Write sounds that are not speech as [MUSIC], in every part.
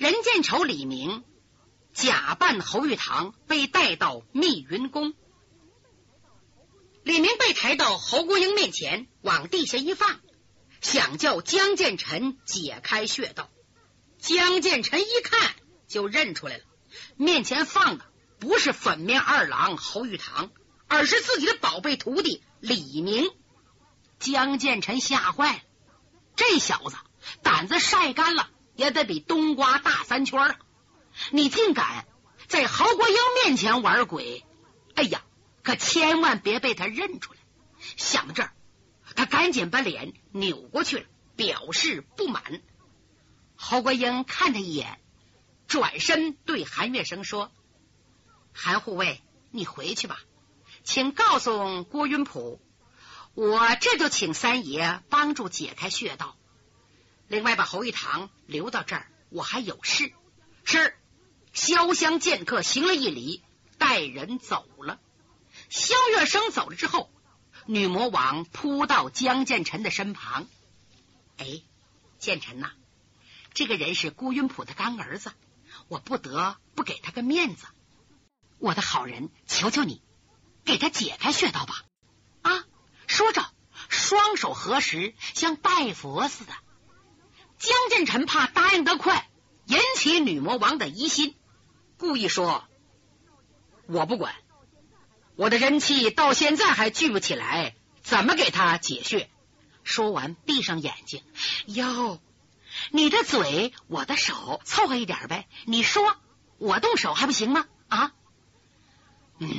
任见愁、李明假扮侯玉堂，被带到密云宫。李明被抬到侯国英面前，往地下一放，想叫江建成解开穴道。江建成一看就认出来了，面前放的不是粉面二郎侯玉堂，而是自己的宝贝徒弟李明。江建成吓坏了，这小子胆子晒干了也得比冬瓜大三圈啊！你竟敢在侯国英面前玩鬼！哎呀！可千万别被他认出来！想到这儿，他赶紧把脸扭过去了，表示不满。侯国英看他一眼，转身对韩月生说：“韩护卫，你回去吧，请告诉郭云普，我这就请三爷帮助解开穴道。另外，把侯玉堂留到这儿，我还有事。”是，潇湘剑客行了一礼，带人走了。萧月生走了之后，女魔王扑到江建成的身旁。哎，建成呐，这个人是顾云普的干儿子，我不得不给他个面子。我的好人，求求你，给他解开穴道吧！啊，说着，双手合十，像拜佛似的。江建成怕答应得快，引起女魔王的疑心，故意说：“我不管。”我的人气到现在还聚不起来，怎么给他解穴？说完，闭上眼睛。哟，你的嘴，我的手，凑合一点呗。你说，我动手还不行吗？啊？嗯，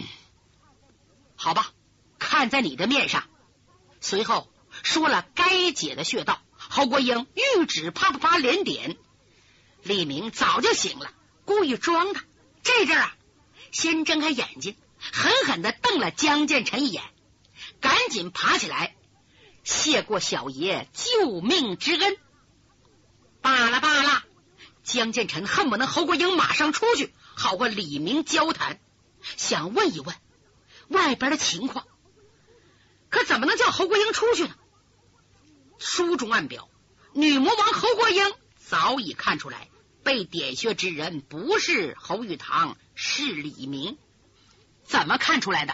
好吧，看在你的面上。随后说了该解的穴道。侯国英玉指啪啪啪连点。李明早就醒了，故意装的。这阵啊，先睁开眼睛。狠狠的瞪了江建成一眼，赶紧爬起来，谢过小爷救命之恩。罢了罢了，江建成恨不能侯国英马上出去，好和李明交谈，想问一问外边的情况。可怎么能叫侯国英出去呢？书中暗表，女魔王侯国英早已看出来，被点穴之人不是侯玉堂，是李明。怎么看出来的？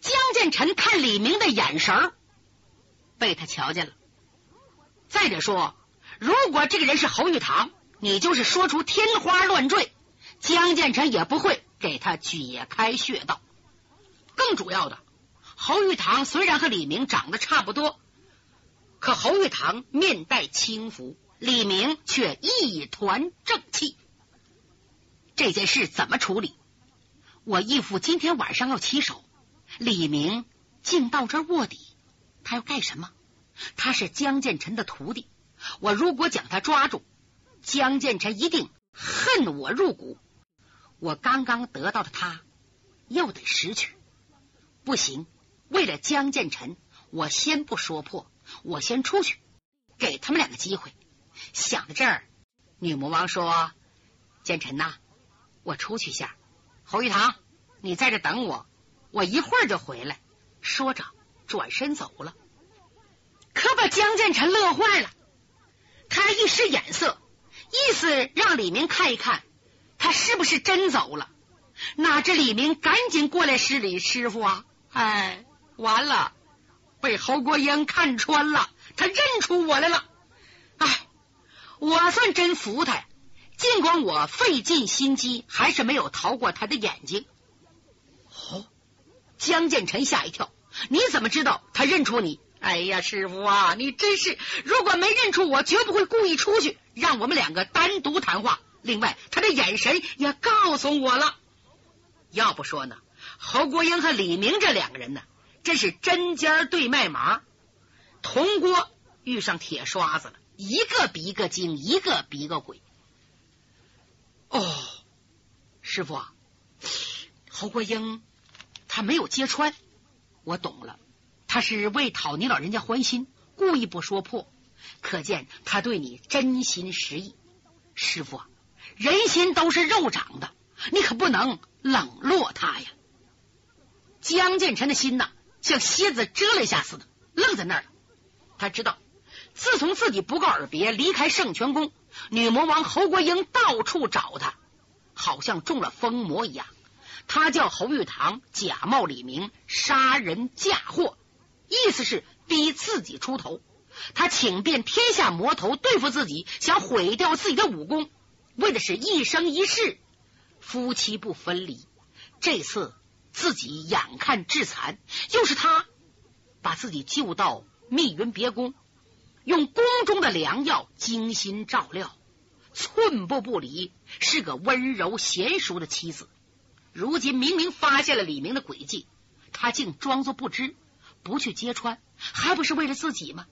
江建成看李明的眼神被他瞧见了。再者说，如果这个人是侯玉堂，你就是说出天花乱坠，江建成也不会给他解开穴道。更主要的，侯玉堂虽然和李明长得差不多，可侯玉堂面带轻浮，李明却一团正气。这件事怎么处理？我义父今天晚上要起手，李明竟到这卧底，他要干什么？他是江建成的徒弟，我如果将他抓住，江建成一定恨我入骨。我刚刚得到的他，又得失去，不行。为了江建成，我先不说破，我先出去，给他们两个机会。想到这儿，女魔王说：“建成呐，我出去一下。”侯玉堂，你在这等我，我一会儿就回来。说着，转身走了。可把江建成乐坏了，他一使眼色，意思让李明看一看他是不是真走了。哪知李明赶紧过来施礼：“师傅啊，哎，完了，被侯国英看穿了，他认出我来了。哎，我算真服他呀。”尽管我费尽心机，还是没有逃过他的眼睛。哦，江建成吓一跳，你怎么知道他认出你？哎呀，师傅啊，你真是！如果没认出我，绝不会故意出去让我们两个单独谈话。另外，他的眼神也告诉我了。要不说呢，侯国英和李明这两个人呢，真是针尖对麦芒，铜锅遇上铁刷子了，一个比一个精，一个比一个鬼。哦，师傅，侯国英他没有揭穿，我懂了，他是为讨你老人家欢心，故意不说破，可见他对你真心实意。师傅，人心都是肉长的，你可不能冷落他呀。江建成的心呐，像蝎子蛰了一下似的，愣在那儿。他知道自从自己不告而别，离开圣泉宫，女魔王侯国英到处找他，好像中了疯魔一样。他叫侯玉堂假冒李明杀人嫁祸，意思是逼自己出头。他请遍天下魔头对付自己，想毁掉自己的武功，为的是一生一世夫妻不分离。这次自己眼看致残，又是他把自己救到密云别宫，用宫中的良药精心照料，寸步不离，是个温柔娴熟的妻子。如今明明发现了李明的诡计，他竟装作不知，不去揭穿，还不是为了自己吗？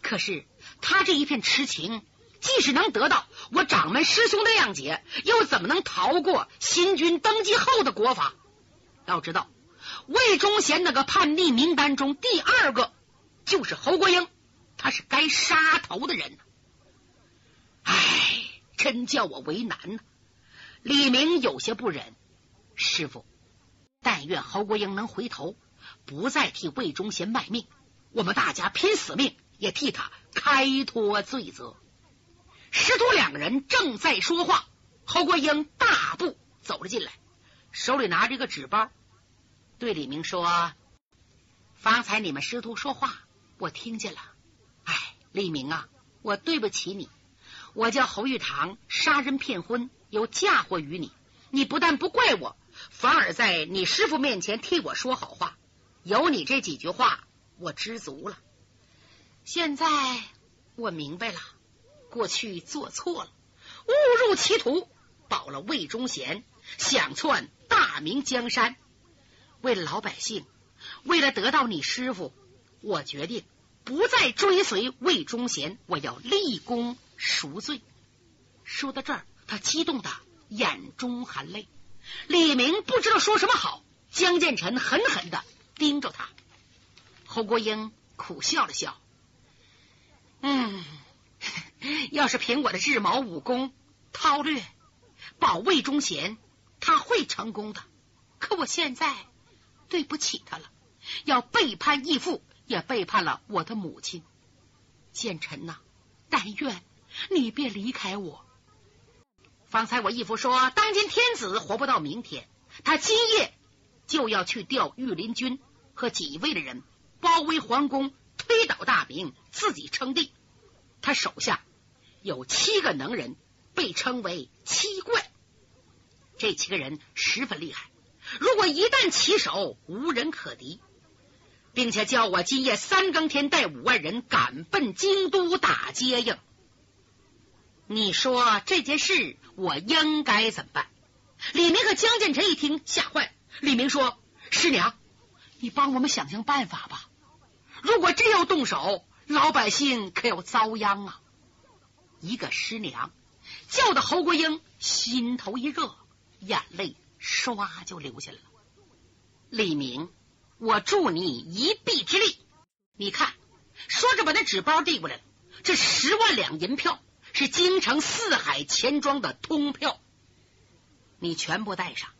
可是他这一片痴情，即使能得到我掌门师兄的谅解，又怎么能逃过新君登基后的国法？要知道，魏忠贤那个叛逆名单中第二个就是侯国英，他是该杀头的人。唉，真叫我为难呢。李明有些不忍。师傅，但愿侯国英能回头，不再替魏忠贤卖命。我们大家拼死命也替他开脱罪责。师徒两个人正在说话，侯国英大步走了进来，手里拿着一个纸包，对李明说：“方才你们师徒说话，我听见了。哎，李明啊，我对不起你，我叫侯玉堂，杀人骗婚，又嫁祸于你，你不但不怪我。”反而在你师傅面前替我说好话，有你这几句话，我知足了。现在我明白了，过去做错了，误入歧途，保了魏忠贤，想篡大明江山。为了老百姓，为了得到你师傅，我决定不再追随魏忠贤，我要立功赎罪。说到这儿，他激动的眼中含泪。李明不知道说什么好，江建成狠狠的盯着他。侯国英苦笑了笑，嗯，[LAUGHS] 要是凭我的日卯武功韬略保魏忠贤，他会成功的。可我现在对不起他了，要背叛义父，也背叛了我的母亲。建臣呐，但愿你别离开我。方才我义父说，当今天子活不到明天，他今夜就要去调御林军和几位的人，包围皇宫，推倒大明，自己称帝。他手下有七个能人，被称为七怪。这七个人十分厉害，如果一旦起手，无人可敌，并且叫我今夜三更天带五万人赶奔京都打接应。你说这件事我应该怎么办？李明和江建成一听吓坏了。李明说：“师娘，你帮我们想想办法吧。如果真要动手，老百姓可要遭殃啊！”一个师娘叫的侯国英心头一热，眼泪唰就留下了。李明，我助你一臂之力。你看，说着把那纸包递过来了，这十万两银票。是京城四海钱庄的通票，你全部带上。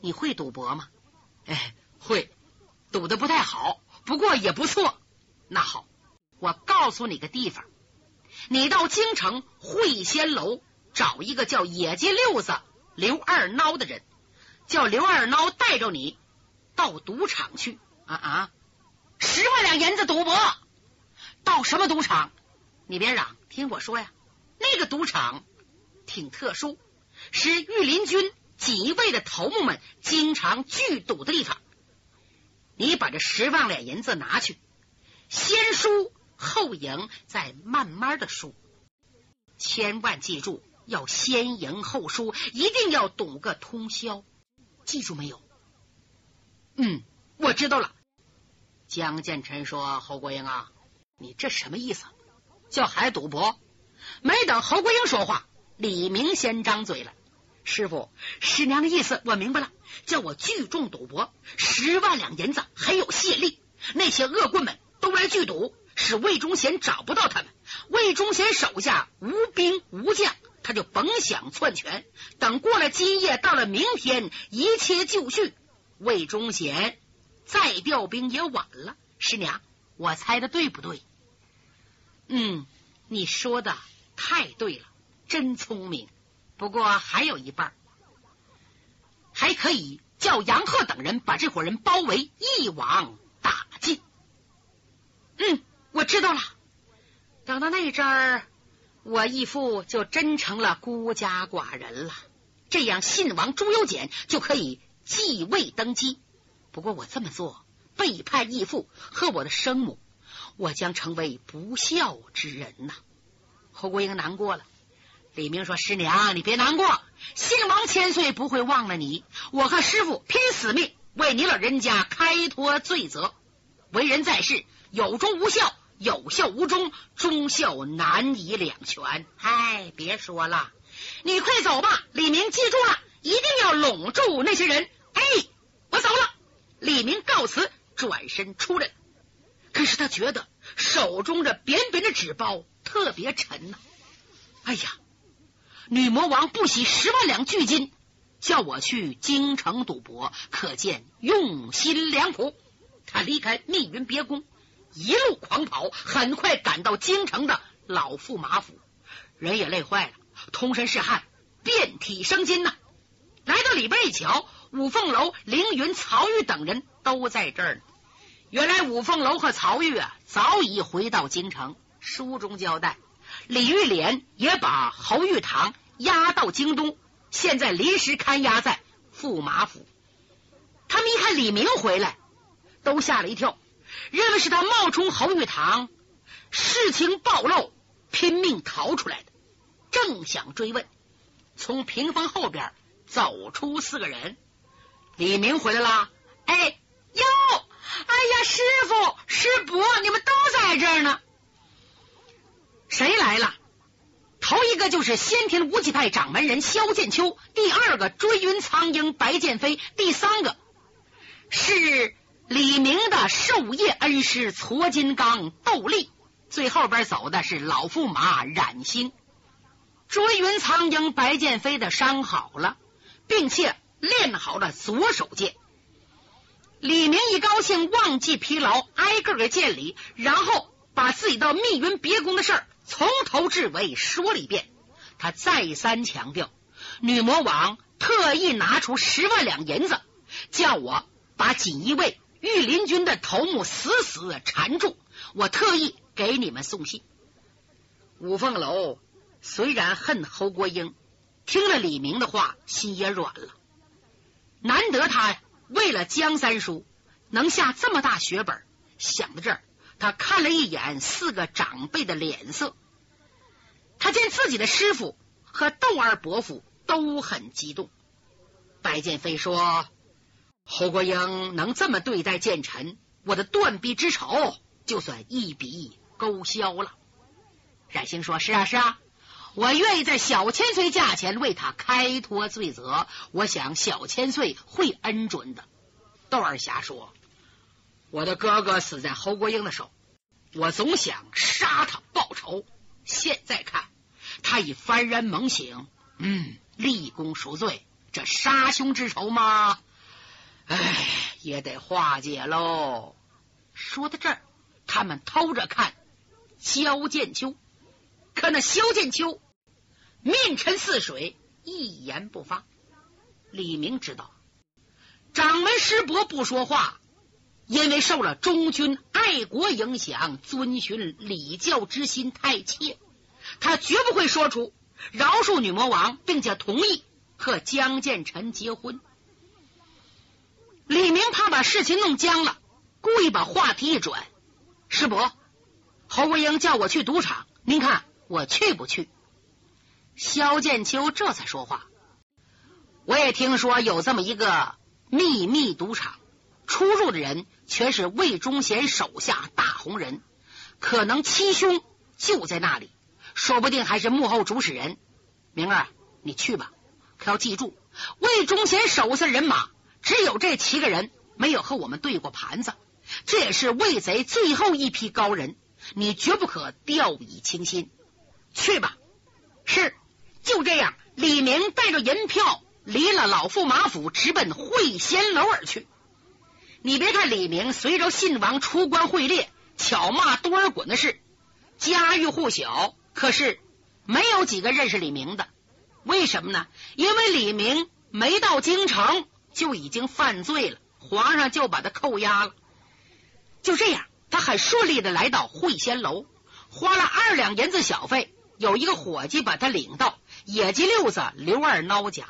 你会赌博吗？哎，会，赌的不太好，不过也不错。那好，我告诉你个地方，你到京城会仙楼找一个叫野鸡六子刘二孬的人，叫刘二孬带着你到赌场去。啊啊！十万两银子赌博，到什么赌场？你别嚷，听我说呀。那个赌场挺特殊，是御林军几位的头目们经常聚赌的地方。你把这十万两银子拿去，先输后赢，再慢慢的输。千万记住，要先赢后输，一定要赌个通宵。记住没有？嗯，我知道了。江建臣说：“侯国英啊，你这什么意思？叫孩赌博？”没等侯国英说话，李明先张嘴了：“师傅，师娘的意思我明白了，叫我聚众赌博，十万两银子还有谢力。那些恶棍们都来聚赌，使魏忠贤找不到他们。魏忠贤手下无兵无将，他就甭想篡权。等过了今夜，到了明天，一切就绪。魏忠贤再调兵也晚了。师娘，我猜的对不对？”嗯，你说的太对了，真聪明。不过还有一半，还可以叫杨鹤等人把这伙人包围，一网打尽。嗯，我知道了。等到那阵儿，我义父就真成了孤家寡人了。这样，信王朱由检就可以继位登基。不过我这么做，背叛义父和我的生母，我将成为不孝之人呐。侯国英难过了。李明说：“师娘，你别难过，信王千岁不会忘了你。我和师傅拼死命为你老人家开脱罪责。为人在世，有忠无孝，有孝无忠，忠孝难以两全。哎，别说了，你快走吧。李明记住了，一定要拢住那些人。哎，我走了。”李明告辞，转身出来。可是他觉得手中这扁扁的纸包特别沉呐。哎呀！女魔王不惜十万两巨金，叫我去京城赌博，可见用心良苦。他离开密云别宫，一路狂跑，很快赶到京城的老驸马府，人也累坏了，通身是汗，遍体生津呐。来到里边一瞧，五凤楼、凌云、曹玉等人都在这儿呢。原来五凤楼和曹玉啊，早已回到京城。书中交代。李玉莲也把侯玉堂押到京东，现在临时看押在驸马府。他们一看李明回来，都吓了一跳，认为是他冒充侯玉堂，事情暴露，拼命逃出来的。正想追问，从屏风后边走出四个人。李明回来了，哎哟，哎呀，师傅师伯，你们都在这儿呢。谁来了？头一个就是先天无极派掌门人萧剑秋，第二个追云苍鹰白剑飞，第三个是李明的授业恩师矬金刚窦立，最后边走的是老驸马冉兴。追云苍鹰白剑飞的伤好了，并且练好了左手剑。李明一高兴，忘记疲劳，挨个给见礼，然后把自己到密云别宫的事儿。从头至尾说了一遍，他再三强调，女魔王特意拿出十万两银子，叫我把锦衣卫御林军的头目死死缠住。我特意给你们送信。五凤楼虽然恨侯国英，听了李明的话，心也软了。难得他为了江三叔能下这么大血本，想到这儿。他看了一眼四个长辈的脸色，他见自己的师傅和窦二伯父都很激动。白剑飞说：“侯国英能这么对待剑臣，我的断臂之仇就算一笔勾销了。”冉星说：“是啊，是啊，我愿意在小千岁价钱为他开脱罪责，我想小千岁会恩准的。”窦二侠说。我的哥哥死在侯国英的手，我总想杀他报仇。现在看，他已幡然猛醒，嗯，立功赎罪，这杀兄之仇吗？哎，也得化解喽。说到这儿，他们偷着看萧剑秋，可那萧剑秋面沉似水，一言不发。李明知道，掌门师伯不说话。因为受了忠君爱国影响，遵循礼教之心太切，他绝不会说出饶恕女魔王，并且同意和江建臣结婚。李明怕把事情弄僵了，故意把话题一转：“师伯，侯国英叫我去赌场，您看我去不去？”萧剑秋这才说话：“我也听说有这么一个秘密赌场。”出入的人全是魏忠贤手下大红人，可能七兄就在那里，说不定还是幕后主使人。明儿，你去吧，可要记住，魏忠贤手下人马只有这七个人，没有和我们对过盘子，这也是魏贼最后一批高人，你绝不可掉以轻心。去吧，是就这样。李明带着银票离了老驸马府，直奔会仙楼而去。你别看李明随着信王出关会猎、巧骂多尔衮的事，家喻户晓，可是没有几个认识李明的。为什么呢？因为李明没到京城就已经犯罪了，皇上就把他扣押了。就这样，他很顺利的来到会仙楼，花了二两银子小费，有一个伙计把他领到野鸡六子刘二孬家。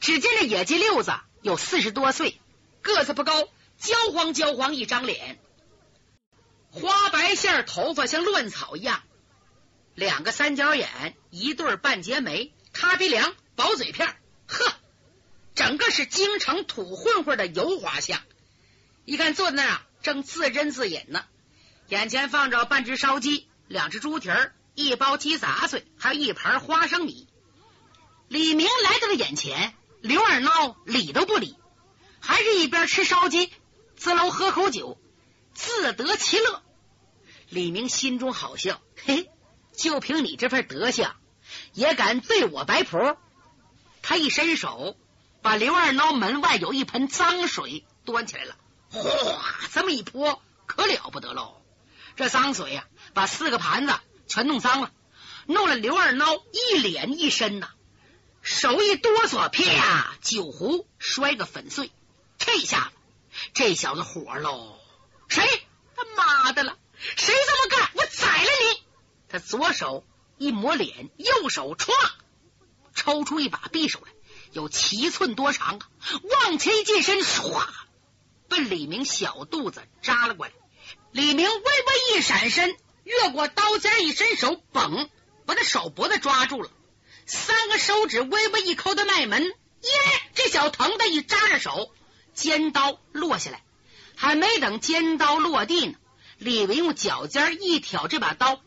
只见这野鸡六子有四十多岁，个子不高，焦黄焦黄一张脸，花白线头发像乱草一样，两个三角眼，一对半截眉，塌鼻梁，薄嘴片，呵，整个是京城土混混的油滑相。一看坐在那儿啊，正自斟自饮呢，眼前放着半只烧鸡，两只猪蹄儿，一包鸡杂碎，还有一盘花生米。李明来到了眼前。刘二孬理都不理，还是一边吃烧鸡，自楼喝口酒，自得其乐。李明心中好笑，嘿，就凭你这份德行，也敢对我摆谱？他一伸手，把刘二孬门外有一盆脏水端起来了，哗，这么一泼，可了不得喽！这脏水呀，把四个盘子全弄脏了，弄了刘二孬一脸一身呐。手一哆嗦，啪！酒壶摔个粉碎。这下子，这小子火喽！谁他妈的了？谁这么干？我宰了你！他左手一抹脸，右手歘，抽出一把匕首来，有七寸多长啊，往前一近身，唰，奔李明小肚子扎了过来。李明微微一闪身，越过刀尖，一伸手，嘣，把他手脖子抓住了。三个手指微微一抠的脉门，耶！这小疼的一扎着手，尖刀落下来，还没等尖刀落地呢，李明用脚尖一挑这把刀，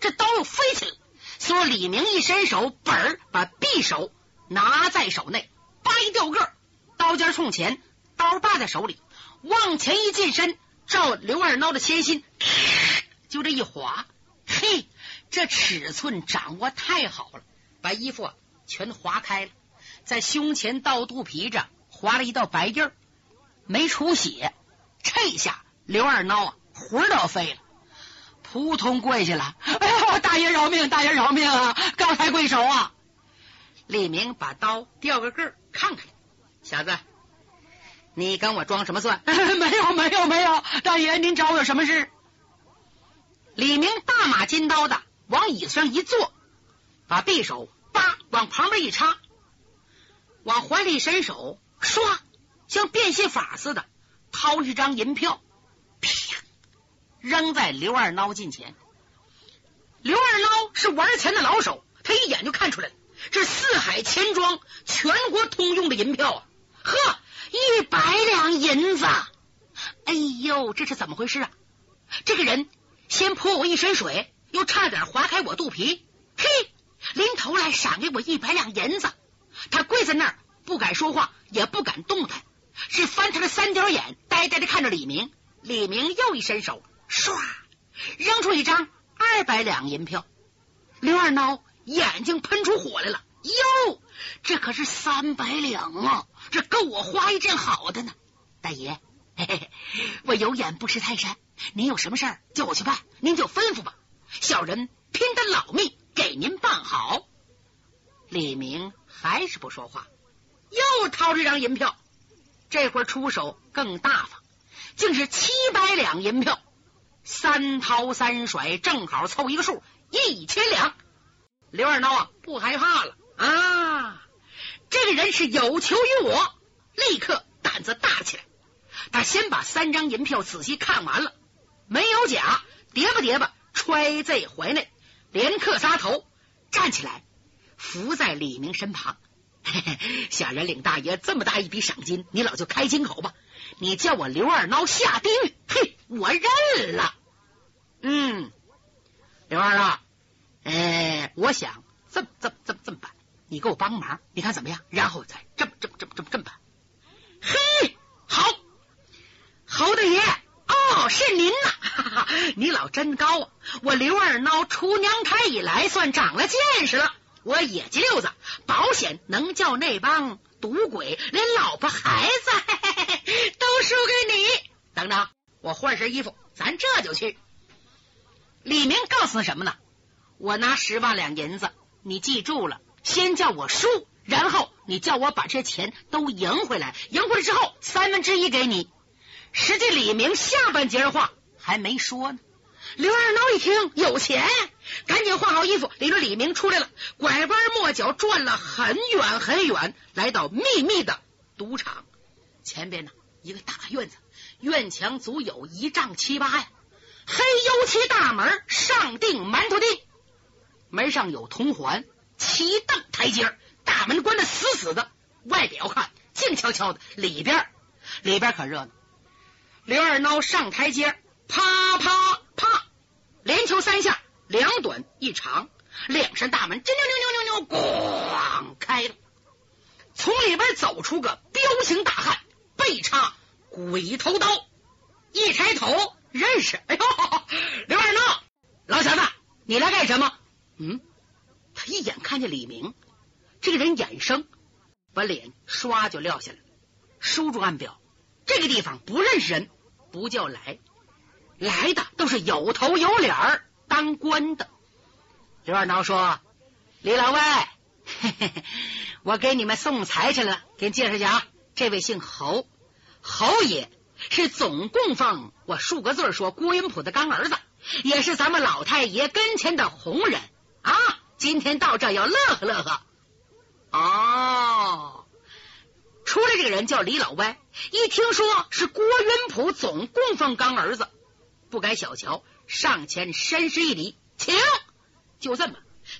这刀又飞起来。所以李明一伸手，本儿把匕首拿在手内，掰掉个，刀尖冲前，刀把在手里，往前一近身，照刘二孬的前心，就这一划，嘿，这尺寸掌握太好了。把衣服全划开了，在胸前到肚皮这划了一道白印儿，没出血。这下刘二孬啊，魂儿都要飞了，扑通跪下了。哎呦，大爷饶命，大爷饶命啊！高抬贵手啊！李明把刀掉个个儿，看看小子，你跟我装什么蒜？[LAUGHS] 没有，没有，没有，大爷您找我有什么事？李明大马金刀的往椅子上一坐。把匕首叭往旁边一插，往怀里伸手，唰，像变戏法似的掏一张银票，啪，扔在刘二孬近前。刘二孬是玩钱的老手，他一眼就看出来了，这四海钱庄全国通用的银票啊！呵，一百两银子！哎呦，这是怎么回事啊？这个人先泼我一身水，又差点划开我肚皮，嘿！临头来赏给我一百两银子，他跪在那儿不敢说话，也不敢动弹，是翻他的三角眼，呆呆的看着李明。李明又一伸手，唰，扔出一张二百两银票。刘二孬眼睛喷出火来了，哟，这可是三百两啊！这够我花一阵好的呢。大爷，嘿嘿，我有眼不识泰山，您有什么事儿叫我去办，您就吩咐吧。小人拼得老命。给您办好，李明还是不说话，又掏出一张银票，这会儿出手更大方，竟是七百两银票，三掏三甩，正好凑一个数，一千两。刘二孬啊，不害怕了啊！这个人是有求于我，立刻胆子大起来。他先把三张银票仔细看完了，没有假，叠吧叠吧，揣在怀内。连磕仨头，站起来，伏在李明身旁。[LAUGHS] 小人领大爷这么大一笔赏金，你老就开金口吧。你叫我刘二孬下地狱，嘿，我认了。嗯，刘二啊，哎，我想这么这么这么这么办，你给我帮忙，你看怎么样？然后再这么这么这么这么这么办。嘿，好，侯大爷。哦，是您呐哈哈！[LAUGHS] 你老真高啊！我刘二孬出娘胎以来，算长了见识了。我野鸡六子保险能叫那帮赌鬼连老婆孩子 [LAUGHS] 都输给你。等等，我换身衣服，咱这就去。李明告诉什么呢？我拿十万两银子，你记住了，先叫我输，然后你叫我把这钱都赢回来，赢回来之后三分之一给你。实际李明下半截话还没说呢。刘二孬一听有钱，赶紧换好衣服，领着李明出来了，拐弯抹角转了很远很远，来到秘密的赌场前边呢，一个大院子，院墙足有一丈七八呀。黑油漆大门上钉馒头钉，门上有铜环，七凳台阶，大门关的死死的。外表看静悄悄的，里边里边可热闹。刘二孬上台阶，啪啪啪，连敲三下，两短一长，两扇大门，吱扭扭扭扭扭，咣开了。从里边走出个彪形大汉，背插鬼头刀，一抬头。认识，哎呦，刘二孬，老小子，你来干什么？嗯，他一眼看见李明这个人，眼生，把脸唰就撂下来，书中暗表，这个地方不认识人，不叫来，来的都是有头有脸儿当官的。刘二孬说：“李老外，嘿嘿嘿，我给你们送财去了，给你介绍一下啊，这位姓侯，侯爷。”是总供奉我数个字说郭云普的干儿子，也是咱们老太爷跟前的红人啊！今天到这要乐呵乐呵。哦，出来这个人叫李老歪，一听说是郭云普总供奉干儿子，不敢小瞧，上前深施一礼，请。就这么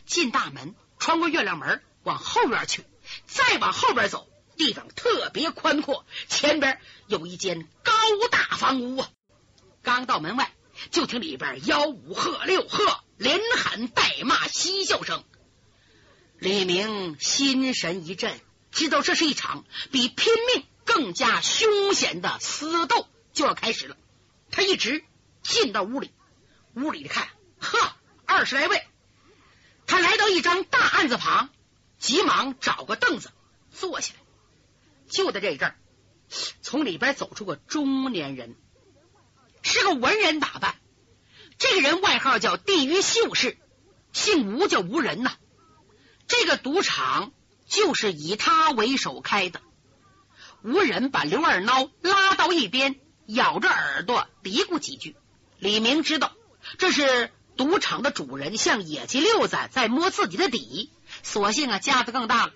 进大门，穿过月亮门，往后院去，再往后边走。地方特别宽阔，前边有一间高大房屋啊。刚到门外，就听里边吆五喝六喝，连喊带骂，嬉笑声。李明心神一震，知道这是一场比拼命更加凶险的厮斗就要开始了。他一直进到屋里，屋里一看，呵，二十来位。他来到一张大案子旁，急忙找个凳子坐下来。就在这一阵儿，从里边走出个中年人，是个文人打扮。这个人外号叫地狱秀士，姓吴，叫吴仁呐。这个赌场就是以他为首开的。吴仁把刘二孬拉到一边，咬着耳朵嘀咕几句。李明知道这是赌场的主人向野鸡六子在摸自己的底，索性啊架子更大了。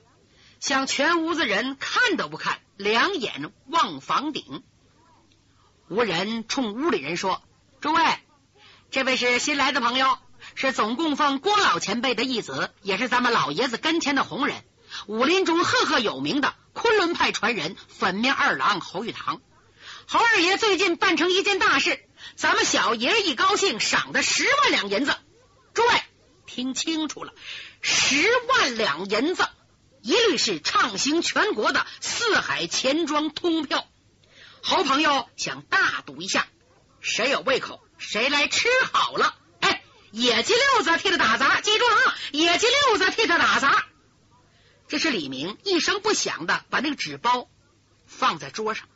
向全屋子人看都不看，两眼望房顶。吴人冲屋里人说：“诸位，这位是新来的朋友，是总供奉郭老前辈的义子，也是咱们老爷子跟前的红人，武林中赫赫有名的昆仑派传人粉面二郎侯玉堂。侯二爷最近办成一件大事，咱们小爷一高兴，赏的十万两银子。诸位听清楚了，十万两银子。”一律是畅行全国的四海钱庄通票。侯朋友想大赌一下，谁有胃口谁来吃好了。哎，野鸡六子替他打杂，记住了啊！野鸡六子替他打杂。这是李明一声不响的把那个纸包放在桌上，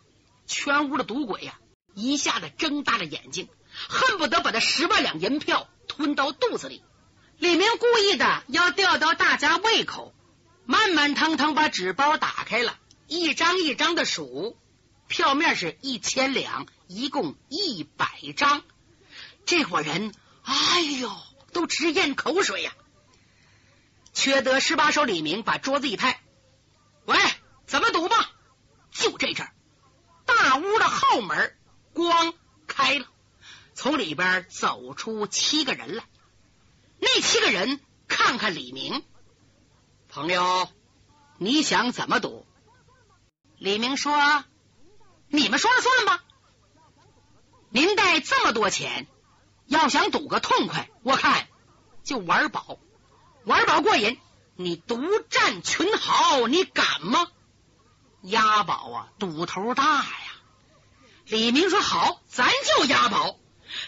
全屋的赌鬼呀，一下子睁大了眼睛，恨不得把那十万两银票吞到肚子里。李明故意的要吊到大家胃口。慢慢腾腾把纸包打开了，一张一张的数，票面是一千两，一共一百张。这伙人，哎呦，都直咽口水呀！缺德十八手李明把桌子一拍：“喂，怎么赌吧？”就这阵，大屋的后门咣开了，从里边走出七个人来。那七个人看看李明。朋友，你想怎么赌？李明说：“你们说了算吧。您带这么多钱，要想赌个痛快，我看就玩宝，玩宝过瘾。你独占群豪，你敢吗？押宝啊，赌头大呀！”李明说：“好，咱就押宝。”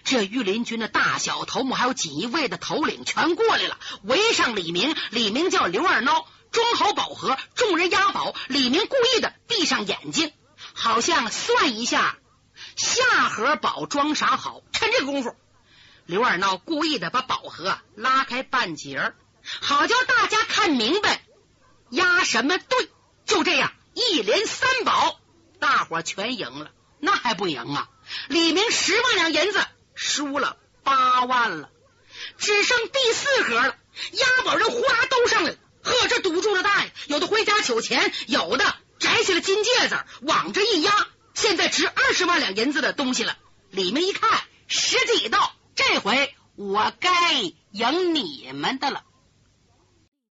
这御林军的大小头目，还有锦衣卫的头领，全过来了，围上李明。李明叫刘二孬装好宝盒，众人押宝。李明故意的闭上眼睛，好像算一下下盒宝装啥好。趁这个功夫，刘二闹故意的把宝盒拉开半截，好叫大家看明白押什么对。就这样，一连三宝，大伙全赢了。那还不赢啊？李明十万两银子输了八万了，只剩第四盒了。押宝人呼啦都上来了，呵，这赌注的大呀！有的回家取钱，有的摘下了金戒指往这一压，现在值二十万两银子的东西了。李明一看，十几道，这回我该赢你们的了。